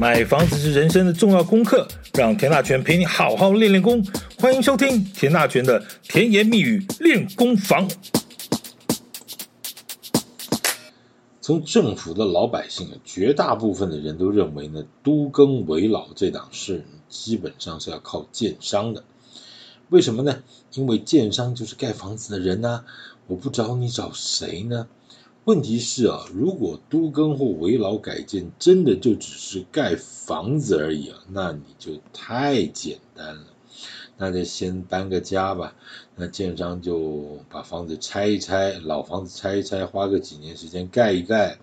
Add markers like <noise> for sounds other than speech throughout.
买房子是人生的重要功课，让田大权陪你好好练练功。欢迎收听田大权的甜言蜜语练功房。从政府的老百姓，绝大部分的人都认为呢，都更为老这档事基本上是要靠建商的。为什么呢？因为建商就是盖房子的人呢，我不找你找谁呢？问题是啊，如果都更或危老改建真的就只是盖房子而已啊，那你就太简单了。那就先搬个家吧，那建商就把房子拆一拆，老房子拆一拆，花个几年时间盖一盖，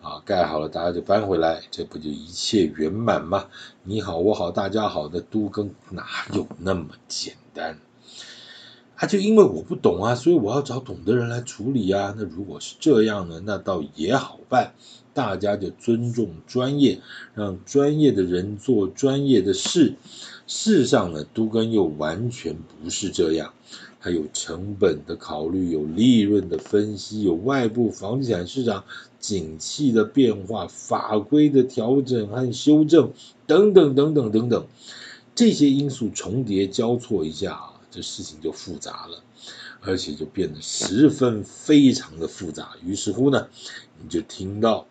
啊，盖好了大家就搬回来，这不就一切圆满吗？你好我好大家好的都更哪有那么简单？他就因为我不懂啊，所以我要找懂的人来处理啊。那如果是这样呢，那倒也好办，大家就尊重专业，让专业的人做专业的事。事实上呢，都跟又完全不是这样，它有成本的考虑，有利润的分析，有外部房地产市场景气的变化、法规的调整和修正等等等等等等，这些因素重叠交错一下啊。这事情就复杂了，而且就变得十分非常的复杂。于是乎呢，你就听到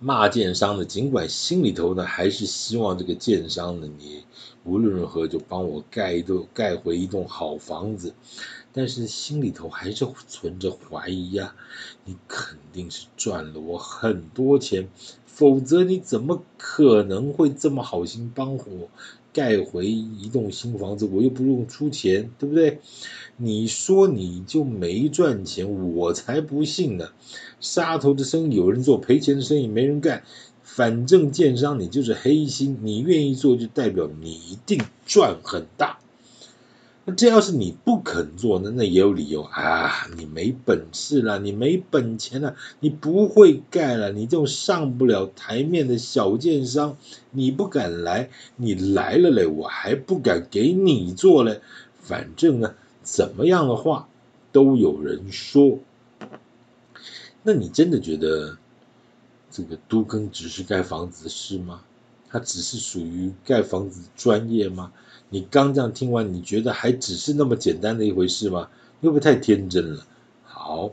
骂建商的，尽管心里头呢还是希望这个建商呢，你无论如何就帮我盖一栋盖回一栋好房子，但是心里头还是存着怀疑呀。你肯定是赚了我很多钱，否则你怎么可能会这么好心帮我？盖回一栋新房子，我又不用出钱，对不对？你说你就没赚钱，我才不信呢。杀头的生意有人做，赔钱的生意没人干。反正建商你就是黑心，你愿意做就代表你一定赚很大。那这要是你不肯做那，那也有理由啊，你没本事了，你没本钱了，你不会盖了，你这种上不了台面的小建商，你不敢来，你来了嘞，我还不敢给你做嘞。反正呢，怎么样的话都有人说。那你真的觉得这个都更只是盖房子的事吗？它只是属于盖房子专业吗？你刚这样听完，你觉得还只是那么简单的一回事吗？会不会太天真了？好，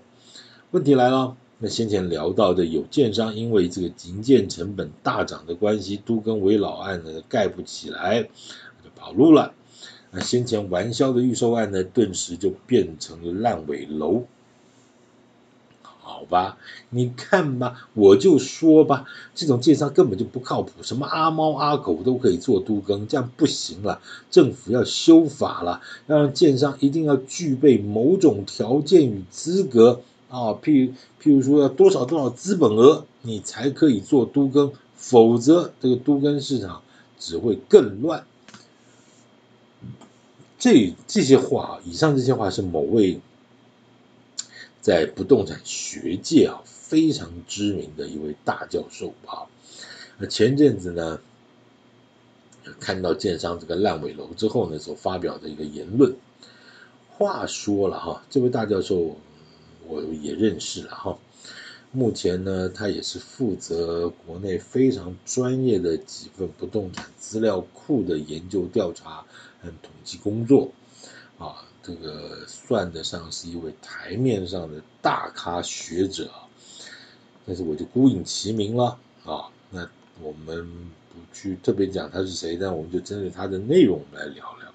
问题来了。那先前聊到的有建商因为这个营建成本大涨的关系，都跟围老案呢盖不起来，就跑路了。那先前完销的预售案呢，顿时就变成了烂尾楼。好吧，你看吧，我就说吧，这种建商根本就不靠谱，什么阿猫阿狗都可以做都更，这样不行了。政府要修法了，要让建商一定要具备某种条件与资格啊，譬如譬如说要多少多少资本额，你才可以做都更，否则这个都更市场只会更乱。这这些话，以上这些话是某位。在不动产学界啊，非常知名的一位大教授啊，那前阵子呢，看到建商这个烂尾楼之后呢，所发表的一个言论。话说了哈，这位大教授我也认识了哈，目前呢，他也是负责国内非常专业的几份不动产资料库的研究调查和统计工作。这个算得上是一位台面上的大咖学者，但是我就孤影其名了啊。那我们不去特别讲他是谁，但我们就针对他的内容来聊聊。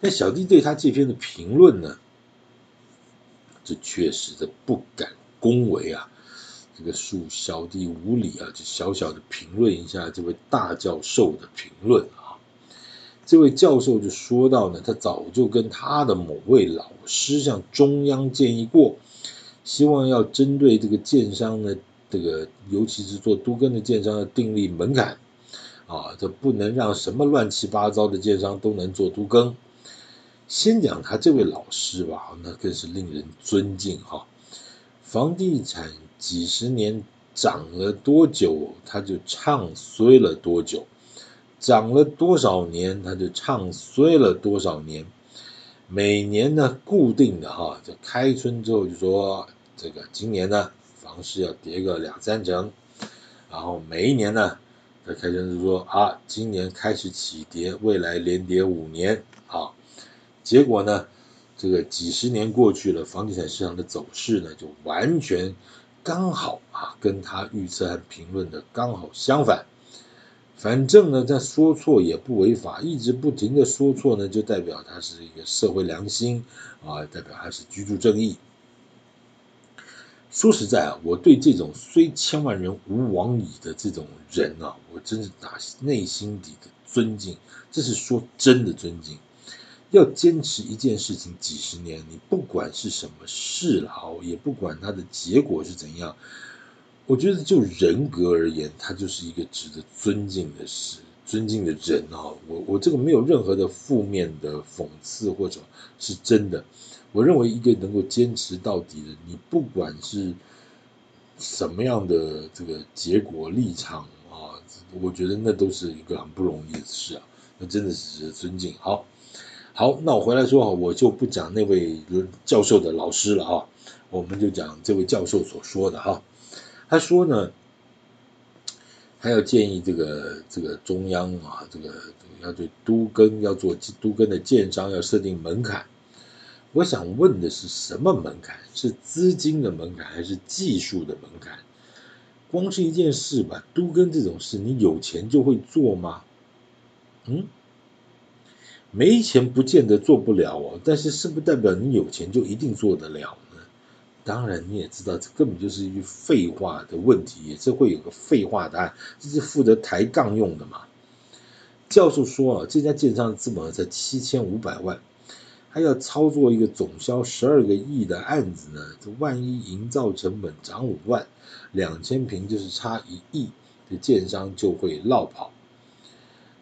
那小弟对他这篇的评论呢，这确实的不敢恭维啊。这个恕小弟无礼啊，就小小的评论一下这位大教授的评论啊。这位教授就说到呢，他早就跟他的某位老师向中央建议过，希望要针对这个建商呢，这个尤其是做都更的建商要订立门槛啊，这不能让什么乱七八糟的建商都能做都更。先讲他这位老师吧，那更是令人尊敬哈。房地产几十年涨了多久，他就唱衰了多久。涨了多少年，他就唱衰了多少年。每年呢，固定的哈，就开春之后就说这个今年呢，房市要跌个两三成然后每一年呢，在开春就说啊，今年开始起跌，未来连跌五年啊。结果呢，这个几十年过去了，房地产市场的走势呢，就完全刚好啊，跟他预测和评论的刚好相反。反正呢，他说错也不违法，一直不停的说错呢，就代表他是一个社会良心啊，代表他是居住正义。说实在啊，我对这种虽千万人吾往矣的这种人啊，我真是打内心底的尊敬，这是说真的尊敬。要坚持一件事情几十年，你不管是什么事了，也不管它的结果是怎样。我觉得就人格而言，他就是一个值得尊敬的事，尊敬的人啊！我我这个没有任何的负面的讽刺或者是真的。我认为一个能够坚持到底的，你不管是什么样的这个结果立场啊，我觉得那都是一个很不容易的事啊，那真的是值得尊敬。好，好，那我回来说哈，我就不讲那位教授的老师了啊，我们就讲这位教授所说的哈。他说呢，他要建议这个这个中央啊，这个要对都更要做都更的建商要设定门槛。我想问的是什么门槛？是资金的门槛还是技术的门槛？光是一件事吧，都更这种事，你有钱就会做吗？嗯，没钱不见得做不了哦，但是是不代表你有钱就一定做得了？当然，你也知道，这根本就是一句废话的问题，也是会有个废话答案，这是负责抬杠用的嘛。教授说啊，这家建商的资本额才七千五百万，还要操作一个总销十二个亿的案子呢，这万一营造成本涨五万，两千平就是差一亿，这建商就会落跑。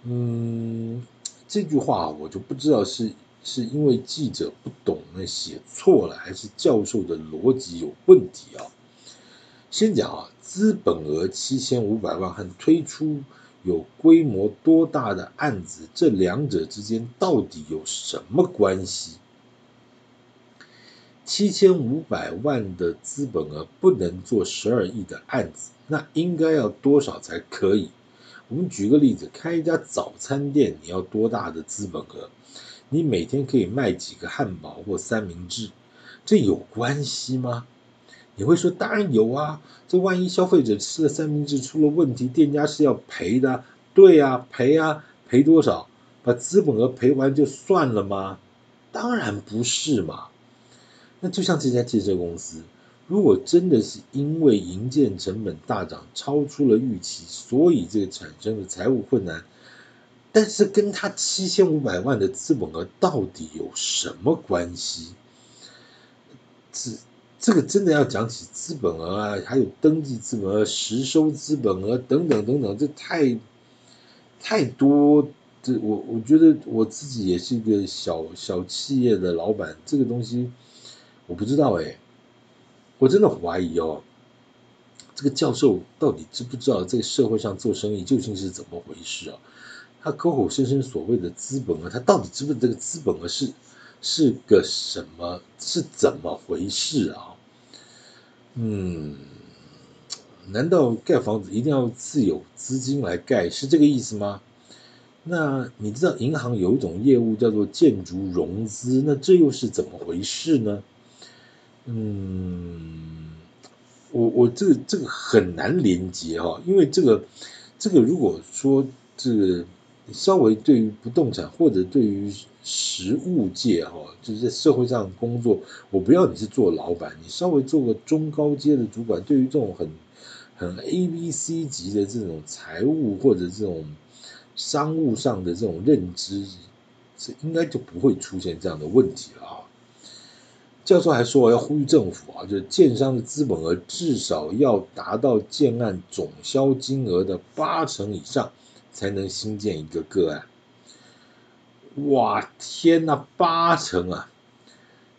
嗯，这句话我就不知道是。是因为记者不懂，那写错了，还是教授的逻辑有问题啊？先讲啊，资本额七千五百万和推出有规模多大的案子，这两者之间到底有什么关系？七千五百万的资本额不能做十二亿的案子，那应该要多少才可以？我们举个例子，开一家早餐店，你要多大的资本额？你每天可以卖几个汉堡或三明治，这有关系吗？你会说当然有啊，这万一消费者吃了三明治出了问题，店家是要赔的。对啊，赔啊，赔多少？把资本额赔完就算了吗？当然不是嘛。那就像这家汽车公司，如果真的是因为营建成本大涨，超出了预期，所以这个产生的财务困难。但是跟他七千五百万的资本额到底有什么关系？这这个真的要讲起资本额啊，还有登记资本额、实收资本额等等等等，这太太多。这我我觉得我自己也是一个小小企业的老板，这个东西我不知道哎，我真的怀疑哦，这个教授到底知不知道这个社会上做生意究竟是怎么回事啊？他口口声声所谓的资本额，他到底知不知道这个资本额是是个什么？是怎么回事啊？嗯，难道盖房子一定要自有资金来盖，是这个意思吗？那你知道银行有一种业务叫做建筑融资，那这又是怎么回事呢？嗯，我我这个这个很难连接哈，因为这个这个如果说这个。你稍微对于不动产或者对于实务界哈，就是在社会上工作，我不要你是做老板，你稍微做个中高阶的主管，对于这种很很 A B C 级的这种财务或者这种商务上的这种认知，是应该就不会出现这样的问题了啊。教授还说要呼吁政府啊，就是建商的资本额至少要达到建案总销金额的八成以上。才能新建一个个案，哇天哪，八成啊！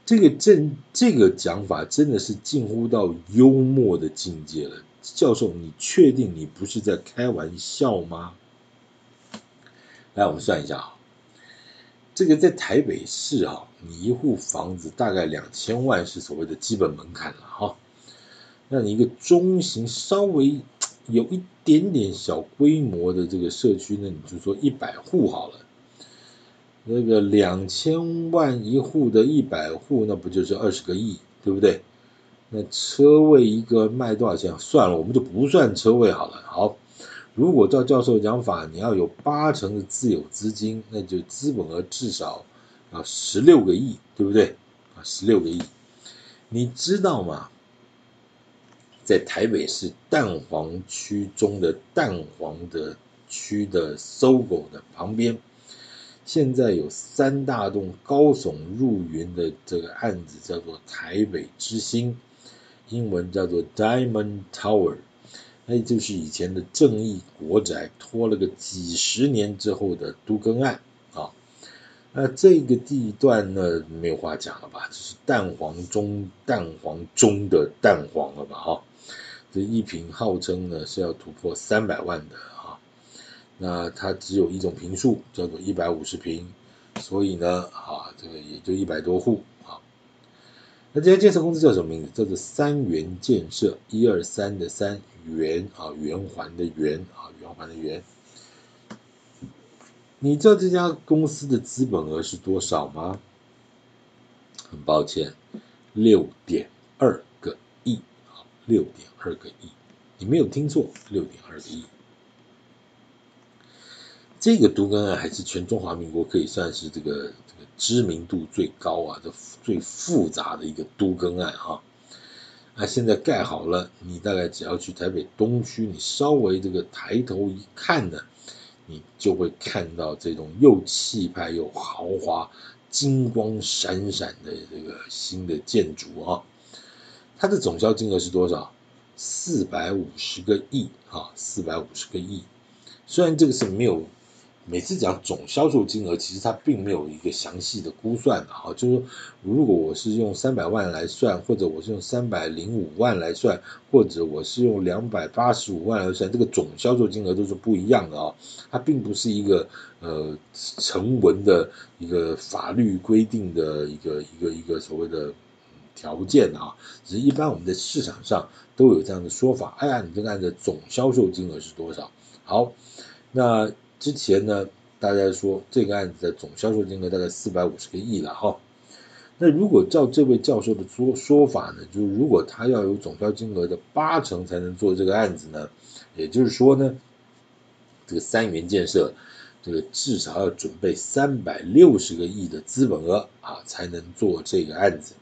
这个正这个讲法真的是近乎到幽默的境界了。教授，你确定你不是在开玩笑吗？来，我们算一下啊，这个在台北市啊，你一户房子大概两千万是所谓的基本门槛了哈。那你一个中型稍微。有一点点小规模的这个社区呢，你就说一百户好了。那个两千万一户的一百户，那不就是二十个亿，对不对？那车位一个卖多少钱？算了，我们就不算车位好了。好，如果照教授讲法，你要有八成的自有资金，那就资本额至少啊十六个亿，对不对？啊，十六个亿，你知道吗？在台北市蛋黄区中的蛋黄的区的搜狗的旁边。现在有三大栋高耸入云的这个案子，叫做台北之星，英文叫做 Diamond Tower，那就是以前的正义国宅拖了个几十年之后的都更案啊。那这个地段呢，没有话讲了吧？这是蛋黄中蛋黄中的蛋黄了吧？哈，这一坪号称呢是要突破三百万的啊。那它只有一种坪数，叫做一百五十坪，所以呢，啊，这个也就一百多户啊。那这家建设公司叫什么名字？叫做三元建设，一二三的三元啊，圆环的圆啊，圆环的圆。你知道这家公司的资本额是多少吗？很抱歉，六点二，六点二个亿，你没有听错，六点二个亿。这个都更案还是全中华民国可以算是这个这个知名度最高啊，这最复杂的一个都更案哈。那现在盖好了，你大概只要去台北东区，你稍微这个抬头一看呢，你就会看到这种又气派又豪华、金光闪闪的这个新的建筑啊。它的总销金额是多少？四百五十个亿啊，四百五十个亿。虽然这个是没有。每次讲总销售金额，其实它并没有一个详细的估算的哈，就是说，如果我是用三百万来算，或者我是用三百零五万来算，或者我是用两百八十五万来算，这个总销售金额都是不一样的啊，它并不是一个呃成文的一个法律规定的一个一个一个所谓的条件啊，只是一般我们在市场上都有这样的说法。哎呀，你这个案子总销售金额是多少？好，那。之前呢，大家说这个案子的总销售金额大概四百五十个亿了哈。那如果照这位教授的说说法呢，就是如果他要有总销金额的八成才能做这个案子呢，也就是说呢，这个三元建设这个至少要准备三百六十个亿的资本额啊，才能做这个案子。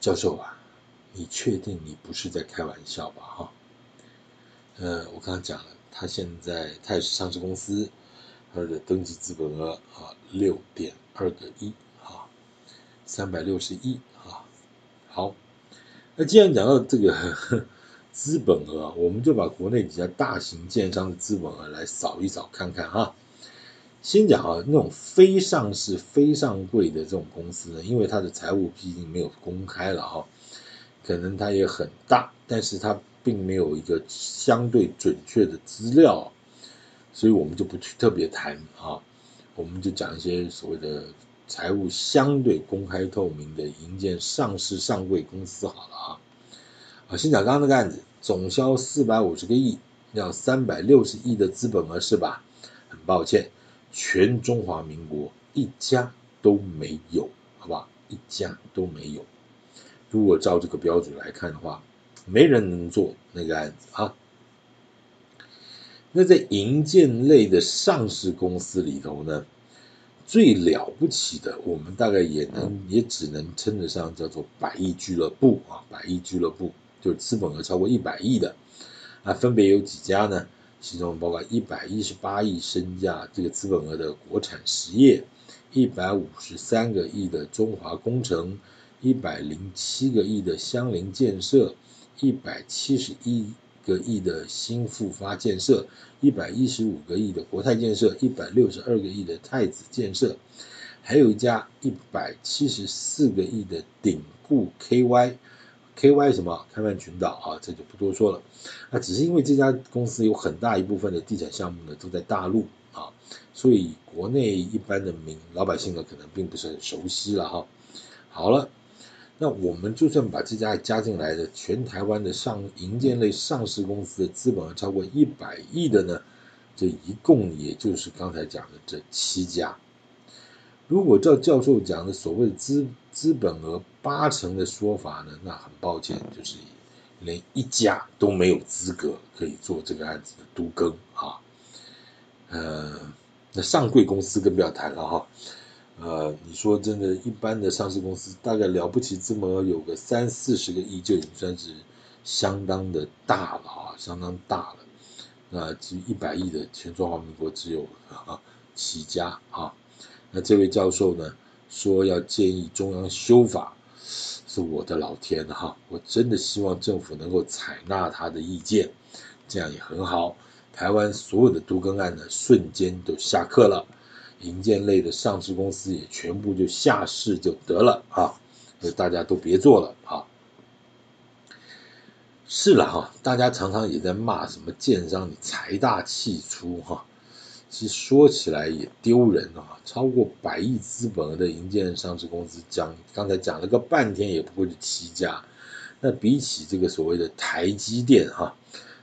教授啊，你确定你不是在开玩笑吧？哈，呃，我刚刚讲了。他现在他也是上市公司，他的登记资本额啊六点二个亿啊，三百六十亿啊。好，那既然讲到这个 <laughs> 资本额，我们就把国内几家大型建商的资本额来扫一扫看看哈。先讲啊，那种非上市、非上柜的这种公司呢，因为它的财务毕竟没有公开了哈，可能它也很大，但是它。并没有一个相对准确的资料，所以我们就不去特别谈啊，我们就讲一些所谓的财务相对公开透明的营建上市上柜公司好了啊。啊，先讲刚刚那个案子，总销四百五十个亿，要三百六十亿的资本额是吧？很抱歉，全中华民国一家都没有，好不好？一家都没有。如果照这个标准来看的话。没人能做那个案子啊。那在银建类的上市公司里头呢，最了不起的，我们大概也能也只能称得上叫做百亿俱乐部啊，百亿俱乐部就资本额超过一百亿的啊，分别有几家呢？其中包括一百一十八亿身价这个资本额的国产实业，一百五十三个亿的中华工程，一百零七个亿的相邻建设。一百七十一个亿的新复发建设，一百一十五个亿的国泰建设，一百六十二个亿的太子建设，还有一家一百七十四个亿的鼎固 KY KY 什么？开曼群岛啊，这就不多说了。那只是因为这家公司有很大一部分的地产项目呢都在大陆啊，所以国内一般的民老百姓呢可能并不是很熟悉了哈。好了。那我们就算把这家加进来的，全台湾的上营建类上市公司的资本额超过一百亿的呢，这一共也就是刚才讲的这七家。如果照教授讲的所谓资资本额八成的说法呢，那很抱歉，就是连一家都没有资格可以做这个案子的都更啊。呃，那上柜公司更不要谈了哈。呃，你说真的，一般的上市公司大概了不起，这么有个三四十个亿就已经算是相当的大了啊，相当大了。那其实一百亿的全中华民国只有啊七家啊。那这位教授呢说要建议中央修法，是我的老天哈，我真的希望政府能够采纳他的意见，这样也很好。台湾所有的都更案呢，瞬间都下课了。银建类的上市公司也全部就下市就得了啊，大家都别做了啊。是了哈，大家常常也在骂什么建商你财大气粗哈，其实说起来也丢人啊。超过百亿资本额的营建上市公司讲，刚才讲了个半天也不过是七家，那比起这个所谓的台积电哈。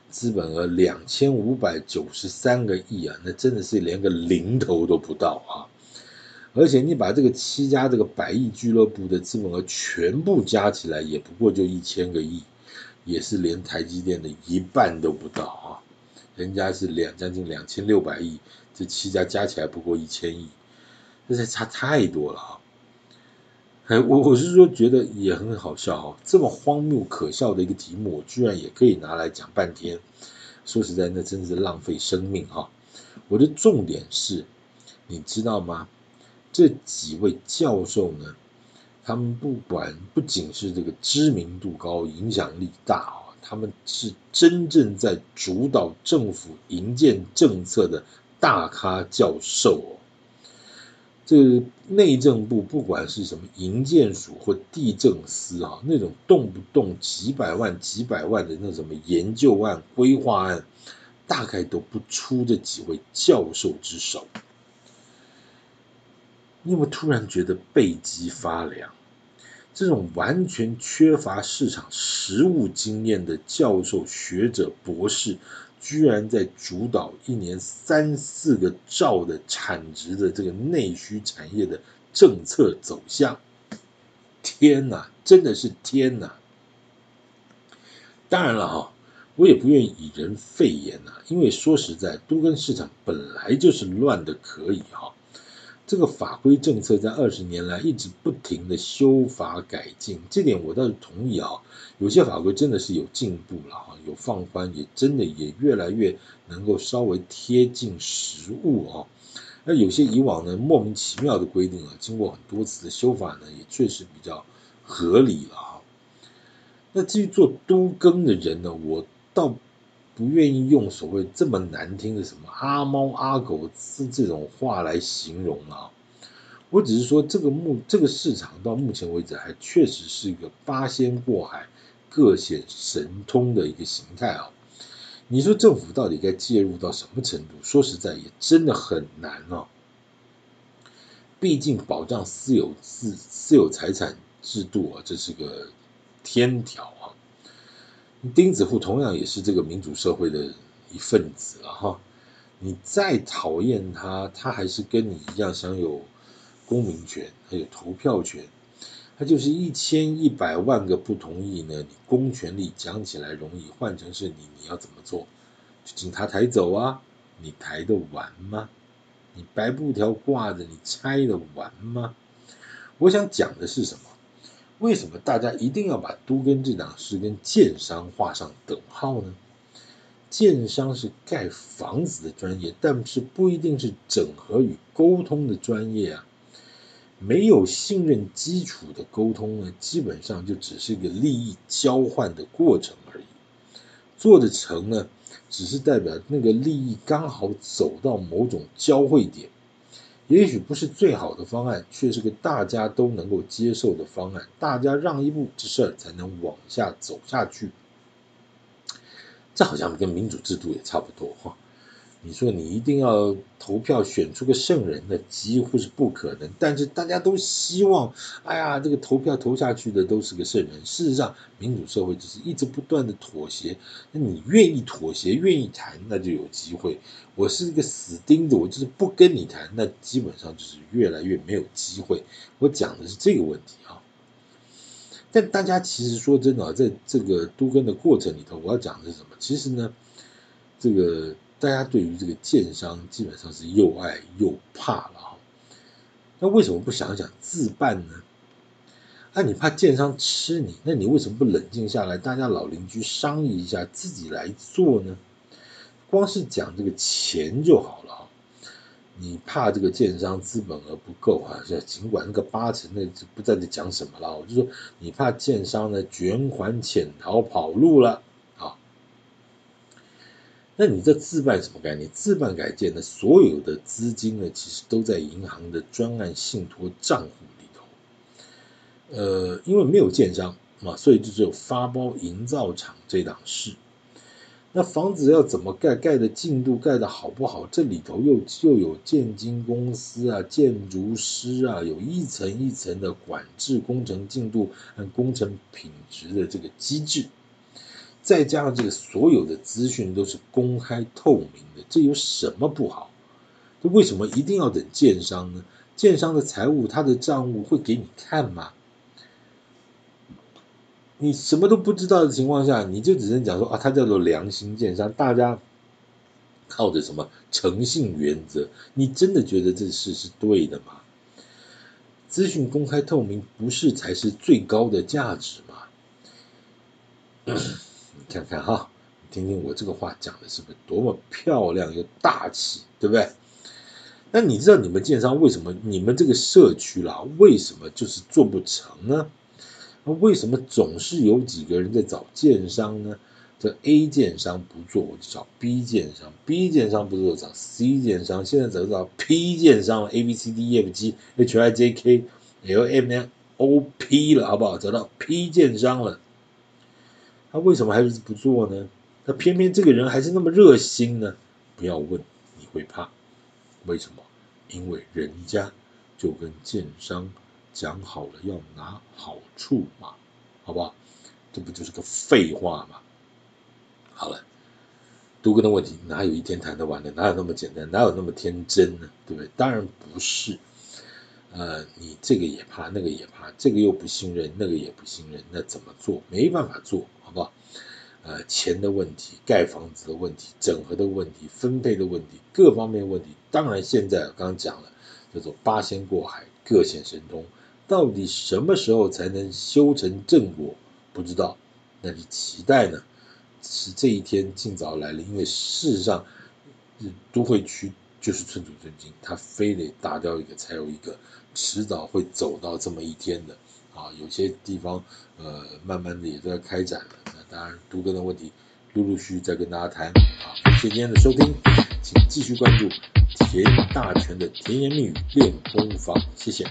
资本额两千五百九十三个亿啊，那真的是连个零头都不到啊！而且你把这个七家这个百亿俱乐部的资本额全部加起来，也不过就一千个亿，也是连台积电的一半都不到啊！人家是两将近两千六百亿，这七家加起来不过一千亿，这才差太多了啊！哎，我我是说觉得也很好笑哈，这么荒谬可笑的一个题目，我居然也可以拿来讲半天。说实在，那真是浪费生命哈。我的重点是，你知道吗？这几位教授呢，他们不管不仅是这个知名度高、影响力大啊，他们是真正在主导政府营建政策的大咖教授哦。这内政部不管是什么营建署或地政司啊，那种动不动几百万、几百万的那什么研究案、规划案，大概都不出这几位教授之手。你有没有突然觉得背脊发凉？这种完全缺乏市场实务经验的教授、学者、博士。居然在主导一年三四个兆的产值的这个内需产业的政策走向，天哪，真的是天哪！当然了哈，我也不愿意以人废言呐，因为说实在，都跟市场本来就是乱的可以哈。这个法规政策在二十年来一直不停的修法改进，这点我倒是同意啊。有些法规真的是有进步了哈，有放宽，也真的也越来越能够稍微贴近实务啊。那有些以往呢莫名其妙的规定啊，经过很多次的修法呢，也确实比较合理了哈。那至于做都更的人呢，我倒。不愿意用所谓这么难听的什么阿猫阿狗这这种话来形容啊，我只是说这个目这个市场到目前为止还确实是一个八仙过海各显神通的一个形态啊。你说政府到底该介入到什么程度？说实在也真的很难啊。毕竟保障私有自私有财产制度啊，这是个天条。钉子户同样也是这个民主社会的一份子了哈，你再讨厌他，他还是跟你一样享有公民权，还有投票权。他就是一千一百万个不同意呢，你公权力讲起来容易，换成是你，你要怎么做？就请他抬走啊？你抬得完吗？你白布条挂着，你拆得完吗？我想讲的是什么？为什么大家一定要把都跟这档事跟建商画上等号呢？建商是盖房子的专业，但是不一定是整合与沟通的专业啊。没有信任基础的沟通呢，基本上就只是一个利益交换的过程而已。做得成呢，只是代表那个利益刚好走到某种交汇点。也许不是最好的方案，却是个大家都能够接受的方案。大家让一步，这事儿才能往下走下去。这好像跟民主制度也差不多哈。你说你一定要投票选出个圣人，那几乎是不可能。但是大家都希望，哎呀，这个投票投下去的都是个圣人。事实上，民主社会就是一直不断的妥协。那你愿意妥协，愿意谈，那就有机会。我是一个死钉子，我就是不跟你谈，那基本上就是越来越没有机会。我讲的是这个问题啊。但大家其实说真的，在这个都更的过程里头，我要讲的是什么？其实呢，这个。大家对于这个建商基本上是又爱又怕了哈，那为什么不想想自办呢？那你怕建商吃你，那你为什么不冷静下来，大家老邻居商议一下，自己来做呢？光是讲这个钱就好了哈，你怕这个建商资本额不够啊？这尽管那个八成那就不在这讲什么了，我就说你怕建商呢卷款潜逃跑路了。那你这自办什么概念？自办改建的所有的资金呢，其实都在银行的专案信托账户里头。呃，因为没有建商嘛，所以就只有发包营造厂这档事。那房子要怎么盖，盖的进度盖的好不好？这里头又又有建经公司啊、建筑师啊，有一层一层的管制工程进度和工程品质的这个机制。再加上这个所有的资讯都是公开透明的，这有什么不好？这为什么一定要等建商呢？建商的财务他的账务会给你看吗？你什么都不知道的情况下，你就只能讲说啊，他叫做良心建商，大家靠着什么诚信原则？你真的觉得这事是对的吗？资讯公开透明不是才是最高的价值吗？看看哈，你听听我这个话讲的是不是多么漂亮又大气，对不对？那你知道你们建商为什么你们这个社区啦，为什么就是做不成呢？那为什么总是有几个人在找建商呢？这 A 建商不做，我就找 B 建商；B 建商不做，找 C 建商。现在找找 P 建商了，A B C D E F G H I J K L M N O P 了，好不好？找到 P 建商了。他为什么还是不做呢？他偏偏这个人还是那么热心呢？不要问，你会怕。为什么？因为人家就跟建商讲好了要拿好处嘛，好不好？这不就是个废话吗？好了，都更的问题哪有一天谈得完的？哪有那么简单？哪有那么天真呢？对不对？当然不是。呃，你这个也怕，那个也怕，这个又不信任，那个也不信任，那怎么做？没办法做。好不好？呃，钱的问题、盖房子的问题、整合的问题、分配的问题、各方面问题，当然现在刚刚讲了，叫做八仙过海，各显神通。到底什么时候才能修成正果？不知道，那就期待呢。是这一天尽早来临，因为事实上，都会区就是寸土寸金，他非得打掉一个才有一个，迟早会走到这么一天的。啊，有些地方呃，慢慢的也在开展了。那当然，都更的问题，陆陆续续在跟大家谈。啊，谢谢今天的收听，请继续关注田大全的甜言蜜语练功房，谢谢。